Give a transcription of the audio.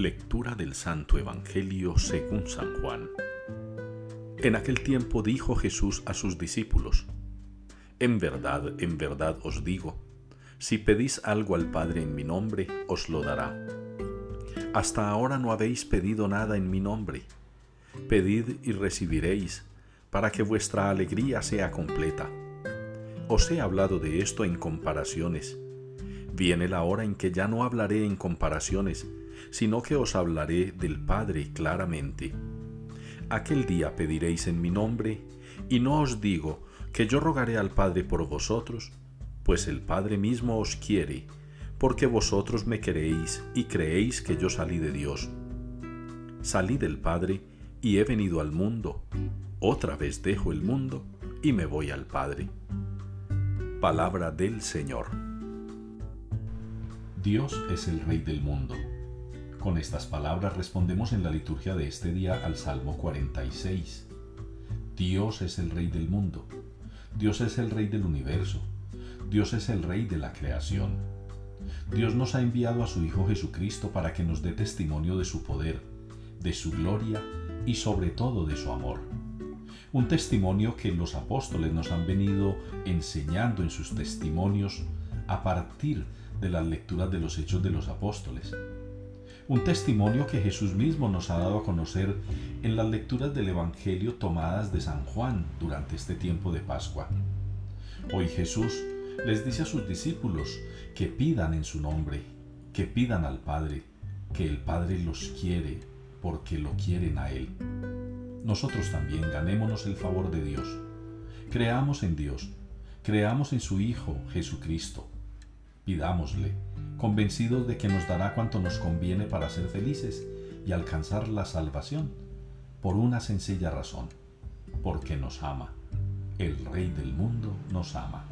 del Santo Evangelio según San Juan. En aquel tiempo dijo Jesús a sus discípulos, En verdad, en verdad os digo, si pedís algo al Padre en mi nombre, os lo dará. Hasta ahora no habéis pedido nada en mi nombre. Pedid y recibiréis, para que vuestra alegría sea completa. Os he hablado de esto en comparaciones. Viene la hora en que ya no hablaré en comparaciones, sino que os hablaré del Padre claramente. Aquel día pediréis en mi nombre, y no os digo que yo rogaré al Padre por vosotros, pues el Padre mismo os quiere, porque vosotros me queréis y creéis que yo salí de Dios. Salí del Padre y he venido al mundo. Otra vez dejo el mundo y me voy al Padre. Palabra del Señor. Dios es el Rey del mundo con estas palabras respondemos en la liturgia de este día al Salmo 46. Dios es el Rey del mundo. Dios es el Rey del universo. Dios es el Rey de la creación. Dios nos ha enviado a su Hijo Jesucristo para que nos dé testimonio de su poder, de su gloria y sobre todo de su amor. Un testimonio que los apóstoles nos han venido enseñando en sus testimonios a partir de las lecturas de los hechos de los apóstoles un testimonio que Jesús mismo nos ha dado a conocer en las lecturas del Evangelio tomadas de San Juan durante este tiempo de Pascua. Hoy Jesús les dice a sus discípulos que pidan en su nombre, que pidan al Padre, que el Padre los quiere porque lo quieren a Él. Nosotros también ganémonos el favor de Dios. Creamos en Dios, creamos en su Hijo Jesucristo. Pidámosle convencidos de que nos dará cuanto nos conviene para ser felices y alcanzar la salvación, por una sencilla razón, porque nos ama. El Rey del mundo nos ama.